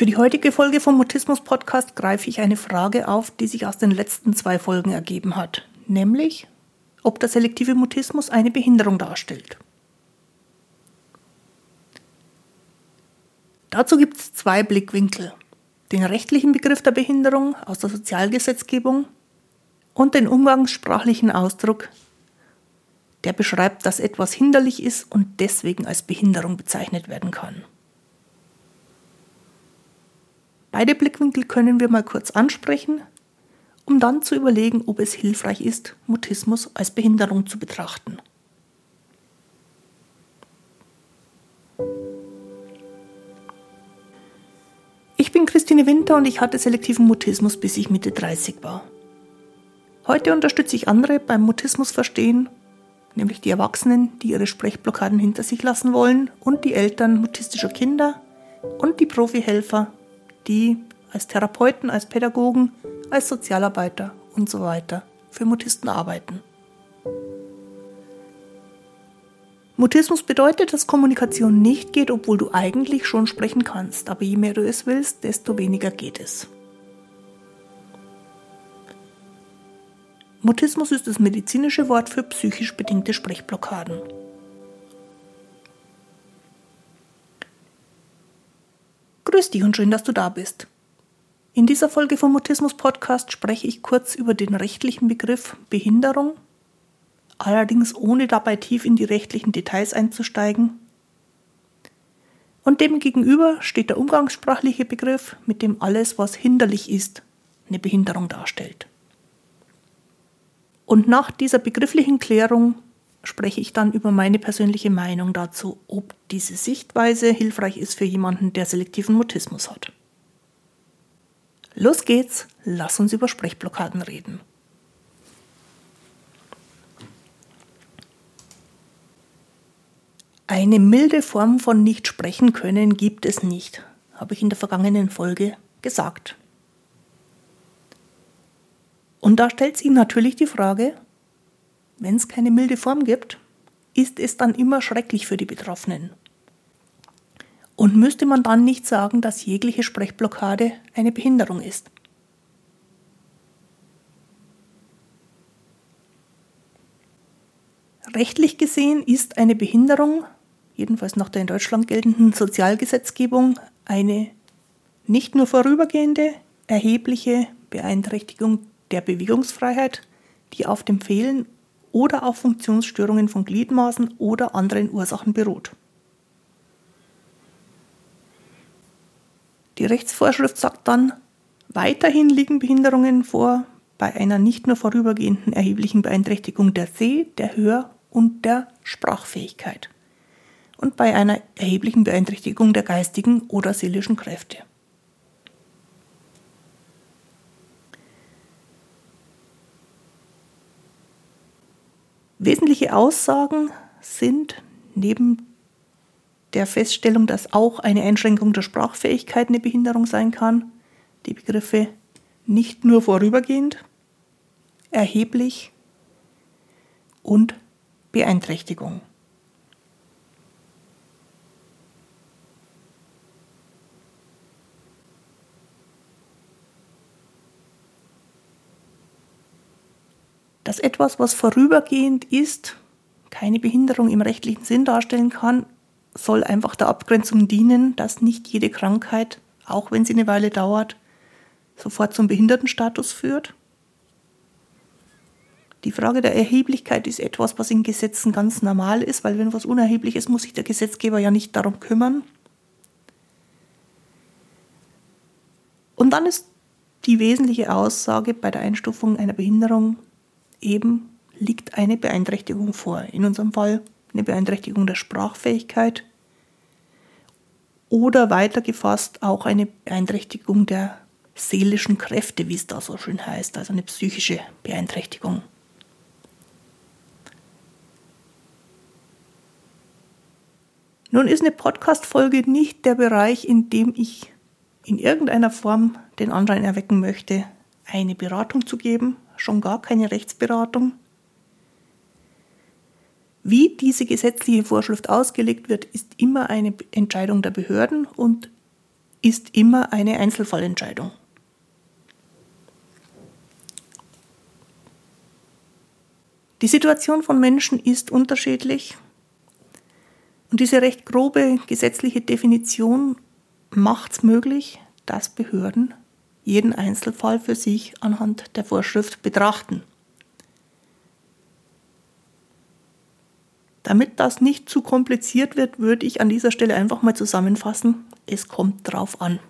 Für die heutige Folge vom Mutismus Podcast greife ich eine Frage auf, die sich aus den letzten zwei Folgen ergeben hat, nämlich ob der selektive Mutismus eine Behinderung darstellt. Dazu gibt es zwei Blickwinkel. Den rechtlichen Begriff der Behinderung aus der Sozialgesetzgebung und den umgangssprachlichen Ausdruck, der beschreibt, dass etwas hinderlich ist und deswegen als Behinderung bezeichnet werden kann. Beide Blickwinkel können wir mal kurz ansprechen, um dann zu überlegen, ob es hilfreich ist, Mutismus als Behinderung zu betrachten. Ich bin Christine Winter und ich hatte selektiven Mutismus, bis ich Mitte 30 war. Heute unterstütze ich andere beim Mutismus verstehen, nämlich die Erwachsenen, die ihre Sprechblockaden hinter sich lassen wollen und die Eltern mutistischer Kinder und die Profihelfer, die als Therapeuten, als Pädagogen, als Sozialarbeiter und so weiter für Mutisten arbeiten. Mutismus bedeutet, dass Kommunikation nicht geht, obwohl du eigentlich schon sprechen kannst, aber je mehr du es willst, desto weniger geht es. Mutismus ist das medizinische Wort für psychisch bedingte Sprechblockaden. Grüß dich und schön, dass du da bist. In dieser Folge vom Mutismus Podcast spreche ich kurz über den rechtlichen Begriff Behinderung, allerdings ohne dabei tief in die rechtlichen Details einzusteigen. Und dem gegenüber steht der umgangssprachliche Begriff, mit dem alles, was hinderlich ist, eine Behinderung darstellt. Und nach dieser begrifflichen Klärung spreche ich dann über meine persönliche Meinung dazu, ob diese Sichtweise hilfreich ist für jemanden, der selektiven Mutismus hat. Los geht's, lass uns über Sprechblockaden reden. Eine milde Form von nicht sprechen können gibt es nicht, habe ich in der vergangenen Folge gesagt. Und da stellt sich natürlich die Frage, wenn es keine milde Form gibt, ist es dann immer schrecklich für die Betroffenen? Und müsste man dann nicht sagen, dass jegliche Sprechblockade eine Behinderung ist? Rechtlich gesehen ist eine Behinderung, jedenfalls nach der in Deutschland geltenden Sozialgesetzgebung, eine nicht nur vorübergehende, erhebliche Beeinträchtigung der Bewegungsfreiheit, die auf dem Fehlen oder auf Funktionsstörungen von Gliedmaßen oder anderen Ursachen beruht. Die Rechtsvorschrift sagt dann, weiterhin liegen Behinderungen vor bei einer nicht nur vorübergehenden erheblichen Beeinträchtigung der Seh-, der Hör- und der Sprachfähigkeit und bei einer erheblichen Beeinträchtigung der geistigen oder seelischen Kräfte. Wesentliche Aussagen sind neben der Feststellung, dass auch eine Einschränkung der Sprachfähigkeit eine Behinderung sein kann, die Begriffe nicht nur vorübergehend, erheblich und Beeinträchtigung. Dass etwas, was vorübergehend ist, keine Behinderung im rechtlichen Sinn darstellen kann, soll einfach der Abgrenzung dienen, dass nicht jede Krankheit, auch wenn sie eine Weile dauert, sofort zum Behindertenstatus führt. Die Frage der Erheblichkeit ist etwas, was in Gesetzen ganz normal ist, weil wenn was unerheblich ist, muss sich der Gesetzgeber ja nicht darum kümmern. Und dann ist die wesentliche Aussage bei der Einstufung einer Behinderung eben liegt eine Beeinträchtigung vor. In unserem Fall eine Beeinträchtigung der Sprachfähigkeit oder weitergefasst auch eine Beeinträchtigung der seelischen Kräfte, wie es da so schön heißt, also eine psychische Beeinträchtigung. Nun ist eine Podcast-Folge nicht der Bereich, in dem ich in irgendeiner Form den Anschein erwecken möchte, eine Beratung zu geben, schon gar keine Rechtsberatung. Wie diese gesetzliche Vorschrift ausgelegt wird, ist immer eine Entscheidung der Behörden und ist immer eine Einzelfallentscheidung. Die Situation von Menschen ist unterschiedlich und diese recht grobe gesetzliche Definition macht es möglich, dass Behörden jeden Einzelfall für sich anhand der Vorschrift betrachten. Damit das nicht zu kompliziert wird, würde ich an dieser Stelle einfach mal zusammenfassen, es kommt drauf an.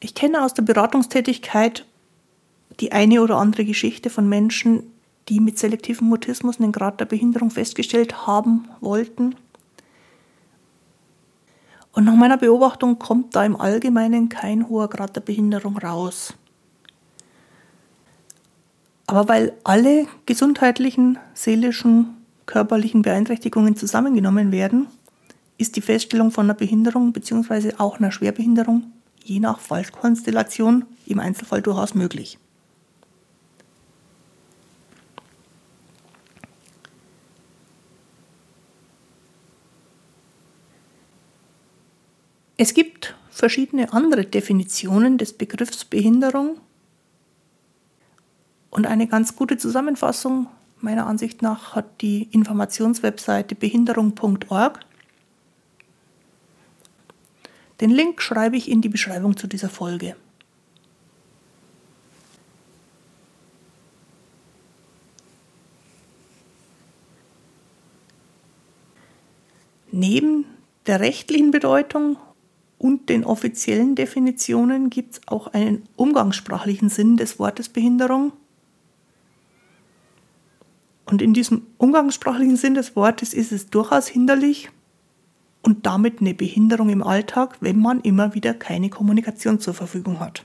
Ich kenne aus der Beratungstätigkeit die eine oder andere Geschichte von Menschen, die mit selektivem Mutismus einen Grad der Behinderung festgestellt haben wollten. Und nach meiner Beobachtung kommt da im Allgemeinen kein hoher Grad der Behinderung raus. Aber weil alle gesundheitlichen, seelischen, körperlichen Beeinträchtigungen zusammengenommen werden, ist die Feststellung von einer Behinderung bzw. auch einer Schwerbehinderung je nach Fallkonstellation im Einzelfall durchaus möglich. Es gibt verschiedene andere Definitionen des Begriffs Behinderung und eine ganz gute Zusammenfassung meiner Ansicht nach hat die Informationswebseite behinderung.org. Den Link schreibe ich in die Beschreibung zu dieser Folge. Neben der rechtlichen Bedeutung und den offiziellen Definitionen gibt es auch einen umgangssprachlichen Sinn des Wortes Behinderung. Und in diesem umgangssprachlichen Sinn des Wortes ist es durchaus hinderlich und damit eine Behinderung im Alltag, wenn man immer wieder keine Kommunikation zur Verfügung hat.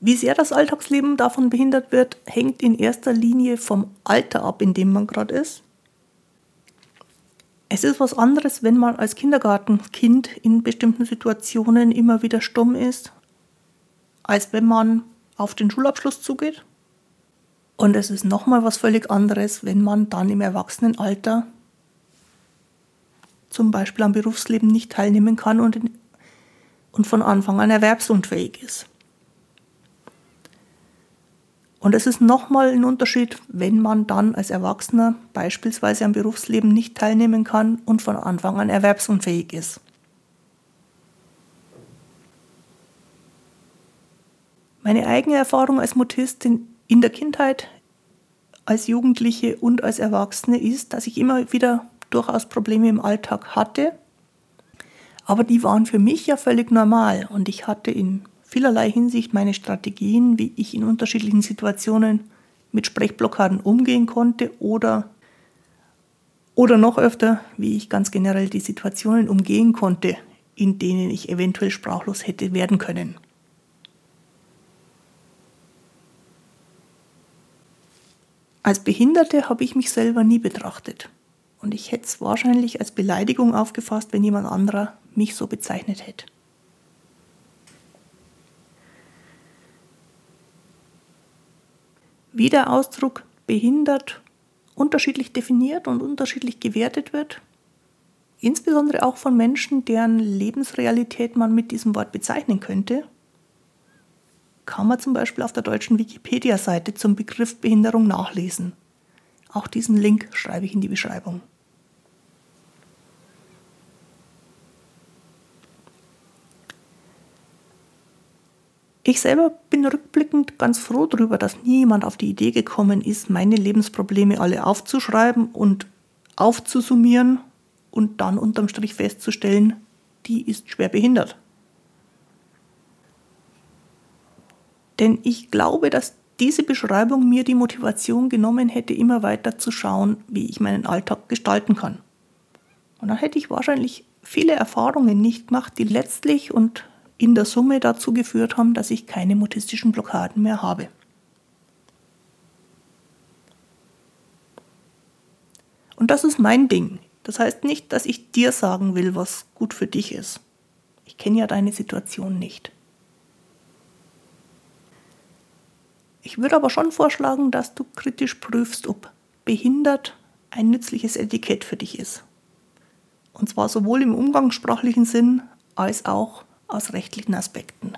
Wie sehr das Alltagsleben davon behindert wird, hängt in erster Linie vom Alter ab, in dem man gerade ist. Es ist was anderes, wenn man als Kindergartenkind in bestimmten Situationen immer wieder stumm ist, als wenn man auf den Schulabschluss zugeht. Und es ist nochmal was völlig anderes, wenn man dann im Erwachsenenalter zum Beispiel am Berufsleben nicht teilnehmen kann und, und von Anfang an erwerbsunfähig ist. Und es ist nochmal ein Unterschied, wenn man dann als Erwachsener beispielsweise am Berufsleben nicht teilnehmen kann und von Anfang an erwerbsunfähig ist. Meine eigene Erfahrung als Mutistin in der Kindheit, als Jugendliche und als Erwachsene ist, dass ich immer wieder durchaus Probleme im Alltag hatte. Aber die waren für mich ja völlig normal und ich hatte in vielerlei Hinsicht meine Strategien, wie ich in unterschiedlichen Situationen mit Sprechblockaden umgehen konnte oder, oder noch öfter, wie ich ganz generell die Situationen umgehen konnte, in denen ich eventuell sprachlos hätte werden können. Als Behinderte habe ich mich selber nie betrachtet. Und ich hätte es wahrscheinlich als Beleidigung aufgefasst, wenn jemand anderer mich so bezeichnet hätte. Wie der Ausdruck behindert unterschiedlich definiert und unterschiedlich gewertet wird, insbesondere auch von Menschen, deren Lebensrealität man mit diesem Wort bezeichnen könnte, kann man zum Beispiel auf der deutschen Wikipedia-Seite zum Begriff Behinderung nachlesen. Auch diesen Link schreibe ich in die Beschreibung. Ich selber bin rückblickend ganz froh darüber, dass niemand auf die Idee gekommen ist, meine Lebensprobleme alle aufzuschreiben und aufzusummieren und dann unterm Strich festzustellen, die ist schwer behindert. Denn ich glaube, dass diese Beschreibung mir die Motivation genommen hätte, immer weiter zu schauen, wie ich meinen Alltag gestalten kann. Und dann hätte ich wahrscheinlich viele Erfahrungen nicht gemacht, die letztlich und in der Summe dazu geführt haben, dass ich keine mutistischen Blockaden mehr habe. Und das ist mein Ding. Das heißt nicht, dass ich dir sagen will, was gut für dich ist. Ich kenne ja deine Situation nicht. Ich würde aber schon vorschlagen, dass du kritisch prüfst, ob behindert ein nützliches Etikett für dich ist. Und zwar sowohl im umgangssprachlichen Sinn als auch aus rechtlichen Aspekten.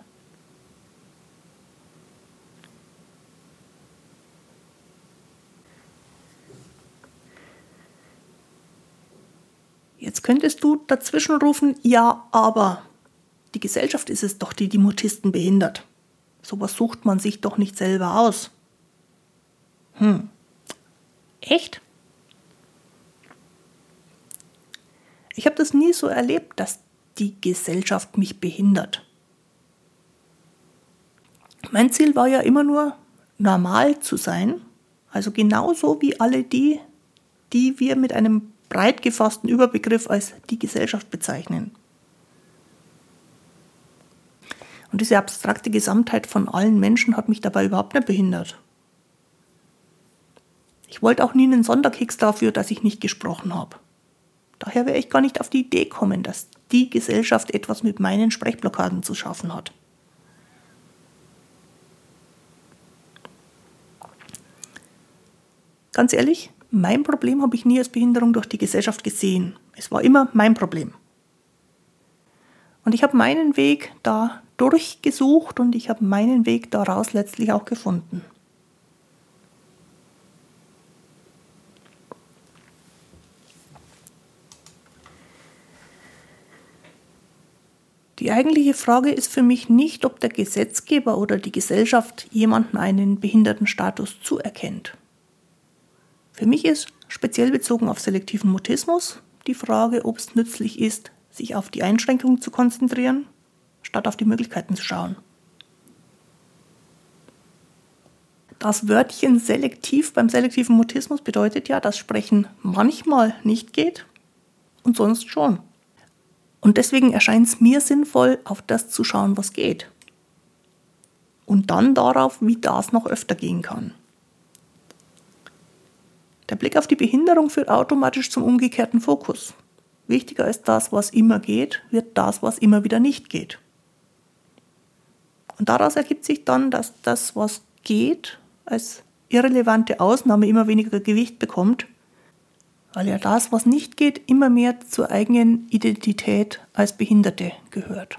Jetzt könntest du dazwischen rufen, ja, aber die Gesellschaft ist es doch, die die Mutisten behindert. Sowas sucht man sich doch nicht selber aus. Hm. Echt? Ich habe das nie so erlebt, dass die Gesellschaft mich behindert. Mein Ziel war ja immer nur, normal zu sein, also genauso wie alle die, die wir mit einem breit gefassten Überbegriff als die Gesellschaft bezeichnen. Und diese abstrakte Gesamtheit von allen Menschen hat mich dabei überhaupt nicht behindert. Ich wollte auch nie einen Sonderkeks dafür, dass ich nicht gesprochen habe. Daher wäre ich gar nicht auf die Idee kommen, dass die Gesellschaft etwas mit meinen Sprechblockaden zu schaffen hat. Ganz ehrlich, mein Problem habe ich nie als Behinderung durch die Gesellschaft gesehen. Es war immer mein Problem. Und ich habe meinen Weg da durchgesucht und ich habe meinen Weg daraus letztlich auch gefunden. Die eigentliche Frage ist für mich nicht, ob der Gesetzgeber oder die Gesellschaft jemanden einen Behindertenstatus zuerkennt. Für mich ist speziell bezogen auf selektiven Mutismus die Frage, ob es nützlich ist, sich auf die Einschränkungen zu konzentrieren, statt auf die Möglichkeiten zu schauen. Das Wörtchen selektiv beim selektiven Mutismus bedeutet ja, dass Sprechen manchmal nicht geht und sonst schon. Und deswegen erscheint es mir sinnvoll, auf das zu schauen, was geht. Und dann darauf, wie das noch öfter gehen kann. Der Blick auf die Behinderung führt automatisch zum umgekehrten Fokus. Wichtiger als das, was immer geht, wird das, was immer wieder nicht geht. Und daraus ergibt sich dann, dass das, was geht, als irrelevante Ausnahme immer weniger Gewicht bekommt, weil ja das, was nicht geht, immer mehr zur eigenen Identität als Behinderte gehört.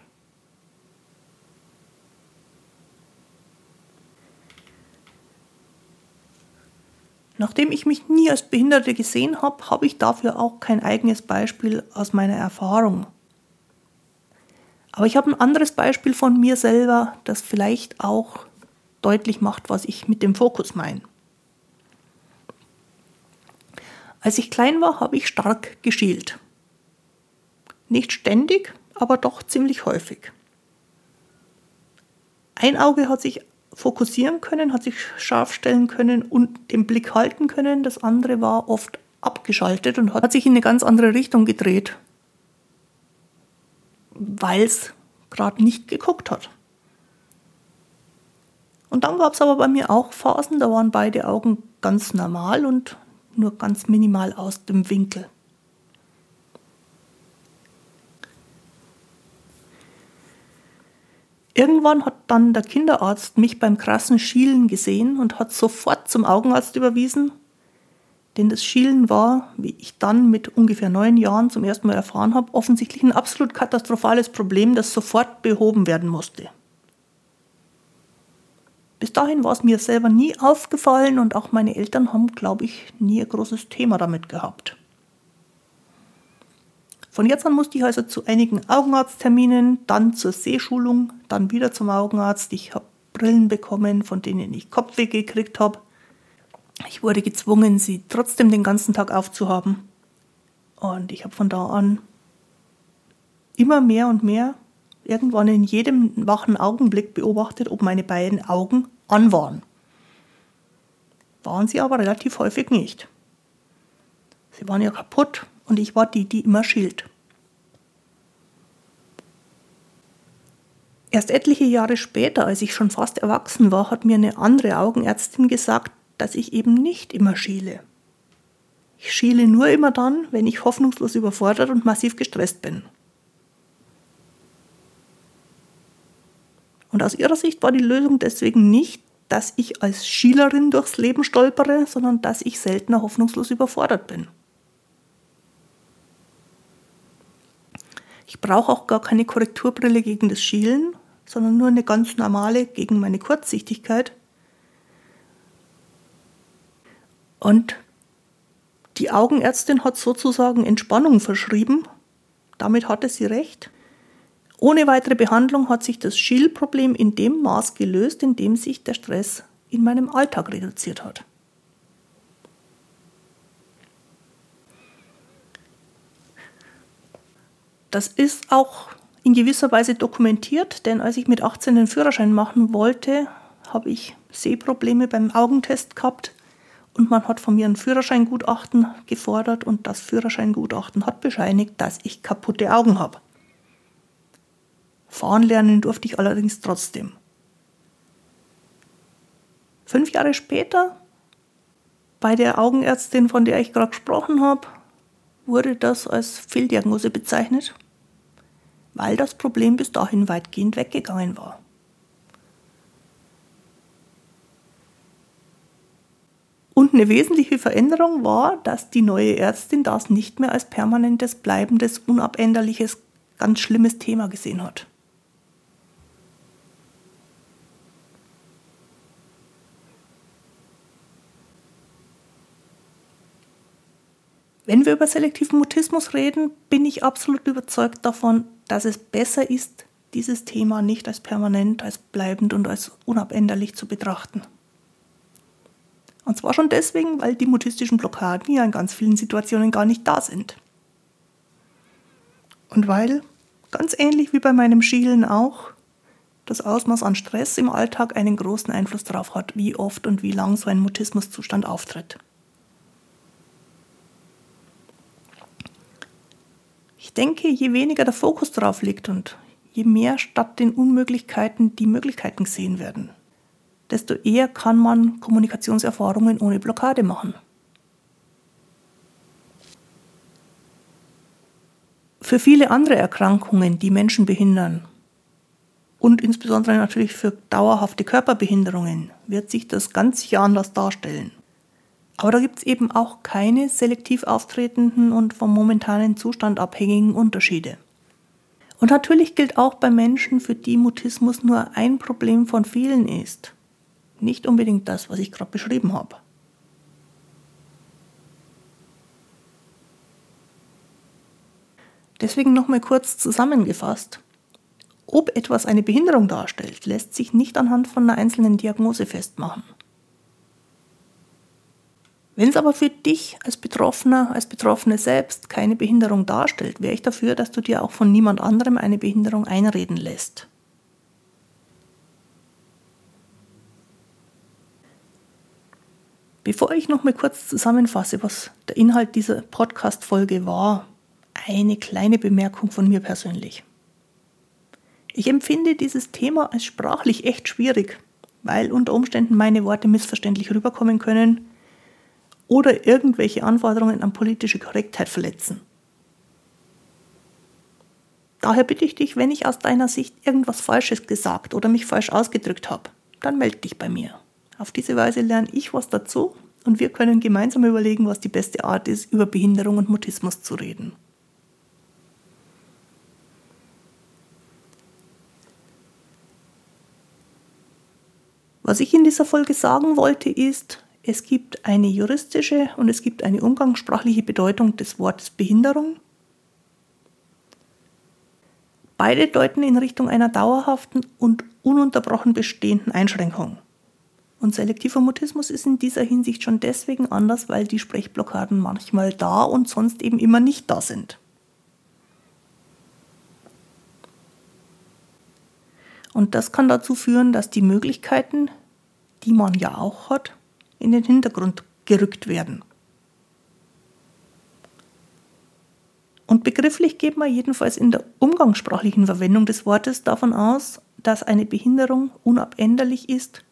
Nachdem ich mich nie als Behinderte gesehen habe, habe ich dafür auch kein eigenes Beispiel aus meiner Erfahrung. Aber ich habe ein anderes Beispiel von mir selber, das vielleicht auch deutlich macht, was ich mit dem Fokus meine. Als ich klein war, habe ich stark geschielt. Nicht ständig, aber doch ziemlich häufig. Ein Auge hat sich fokussieren können, hat sich scharf stellen können und den Blick halten können. Das andere war oft abgeschaltet und hat sich in eine ganz andere Richtung gedreht, weil es gerade nicht geguckt hat. Und dann gab es aber bei mir auch Phasen, da waren beide Augen ganz normal und nur ganz minimal aus dem Winkel. Irgendwann hat dann der Kinderarzt mich beim krassen Schielen gesehen und hat sofort zum Augenarzt überwiesen, denn das Schielen war, wie ich dann mit ungefähr neun Jahren zum ersten Mal erfahren habe, offensichtlich ein absolut katastrophales Problem, das sofort behoben werden musste. Bis dahin war es mir selber nie aufgefallen und auch meine Eltern haben, glaube ich, nie ein großes Thema damit gehabt. Von jetzt an musste ich also zu einigen Augenarztterminen, dann zur Sehschulung, dann wieder zum Augenarzt. Ich habe Brillen bekommen, von denen ich Kopfweh gekriegt habe. Ich wurde gezwungen, sie trotzdem den ganzen Tag aufzuhaben. Und ich habe von da an immer mehr und mehr irgendwann in jedem wachen Augenblick beobachtet, ob meine beiden Augen an waren. Waren sie aber relativ häufig nicht. Sie waren ja kaputt und ich war die, die immer schielt. Erst etliche Jahre später, als ich schon fast erwachsen war, hat mir eine andere Augenärztin gesagt, dass ich eben nicht immer schiele. Ich schiele nur immer dann, wenn ich hoffnungslos überfordert und massiv gestresst bin. Und aus ihrer Sicht war die Lösung deswegen nicht, dass ich als Schielerin durchs Leben stolpere, sondern dass ich seltener hoffnungslos überfordert bin. Ich brauche auch gar keine Korrekturbrille gegen das Schielen, sondern nur eine ganz normale gegen meine Kurzsichtigkeit. Und die Augenärztin hat sozusagen Entspannung verschrieben. Damit hatte sie recht. Ohne weitere Behandlung hat sich das Schielproblem in dem Maß gelöst, in dem sich der Stress in meinem Alltag reduziert hat. Das ist auch in gewisser Weise dokumentiert, denn als ich mit 18 den Führerschein machen wollte, habe ich Sehprobleme beim Augentest gehabt und man hat von mir ein Führerscheingutachten gefordert und das Führerscheingutachten hat bescheinigt, dass ich kaputte Augen habe. Fahren lernen durfte ich allerdings trotzdem. Fünf Jahre später, bei der Augenärztin, von der ich gerade gesprochen habe, wurde das als Fehldiagnose bezeichnet, weil das Problem bis dahin weitgehend weggegangen war. Und eine wesentliche Veränderung war, dass die neue Ärztin das nicht mehr als permanentes, bleibendes, unabänderliches, ganz schlimmes Thema gesehen hat. Wenn wir über selektiven Mutismus reden, bin ich absolut überzeugt davon, dass es besser ist, dieses Thema nicht als permanent, als bleibend und als unabänderlich zu betrachten. Und zwar schon deswegen, weil die mutistischen Blockaden ja in ganz vielen Situationen gar nicht da sind. Und weil, ganz ähnlich wie bei meinem Schielen auch, das Ausmaß an Stress im Alltag einen großen Einfluss darauf hat, wie oft und wie lang so ein Mutismuszustand auftritt. Ich denke, je weniger der Fokus drauf liegt und je mehr statt den Unmöglichkeiten die Möglichkeiten gesehen werden, desto eher kann man Kommunikationserfahrungen ohne Blockade machen. Für viele andere Erkrankungen, die Menschen behindern, und insbesondere natürlich für dauerhafte Körperbehinderungen, wird sich das ganz anders darstellen. Aber da gibt es eben auch keine selektiv auftretenden und vom momentanen Zustand abhängigen Unterschiede. Und natürlich gilt auch bei Menschen, für die Mutismus nur ein Problem von vielen ist. Nicht unbedingt das, was ich gerade beschrieben habe. Deswegen nochmal kurz zusammengefasst. Ob etwas eine Behinderung darstellt, lässt sich nicht anhand von einer einzelnen Diagnose festmachen. Wenn es aber für dich als Betroffener, als Betroffene selbst keine Behinderung darstellt, wäre ich dafür, dass du dir auch von niemand anderem eine Behinderung einreden lässt. Bevor ich noch mal kurz zusammenfasse, was der Inhalt dieser Podcast-Folge war, eine kleine Bemerkung von mir persönlich. Ich empfinde dieses Thema als sprachlich echt schwierig, weil unter Umständen meine Worte missverständlich rüberkommen können oder irgendwelche Anforderungen an politische Korrektheit verletzen. Daher bitte ich dich, wenn ich aus deiner Sicht irgendwas Falsches gesagt oder mich falsch ausgedrückt habe, dann melde dich bei mir. Auf diese Weise lerne ich was dazu und wir können gemeinsam überlegen, was die beste Art ist, über Behinderung und Mutismus zu reden. Was ich in dieser Folge sagen wollte, ist, es gibt eine juristische und es gibt eine umgangssprachliche Bedeutung des Wortes Behinderung. Beide deuten in Richtung einer dauerhaften und ununterbrochen bestehenden Einschränkung. Und selektiver Mutismus ist in dieser Hinsicht schon deswegen anders, weil die Sprechblockaden manchmal da und sonst eben immer nicht da sind. Und das kann dazu führen, dass die Möglichkeiten, die man ja auch hat, in den Hintergrund gerückt werden. Und begrifflich geht man jedenfalls in der umgangssprachlichen Verwendung des Wortes davon aus, dass eine Behinderung unabänderlich ist,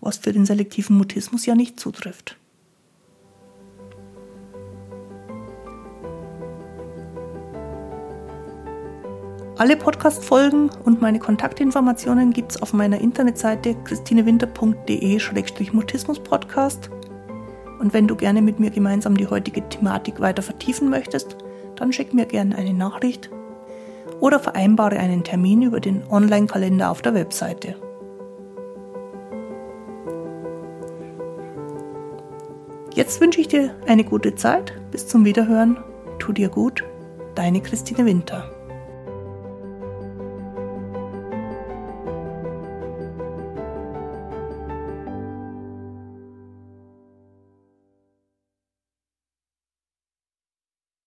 was für den selektiven Mutismus ja nicht zutrifft. Alle Podcast-Folgen und meine Kontaktinformationen gibt es auf meiner Internetseite christinewinter.de-mutismus-podcast. Und wenn du gerne mit mir gemeinsam die heutige Thematik weiter vertiefen möchtest, dann schick mir gerne eine Nachricht oder vereinbare einen Termin über den Online-Kalender auf der Webseite. Jetzt wünsche ich dir eine gute Zeit. Bis zum Wiederhören. Tu dir gut. Deine Christine Winter.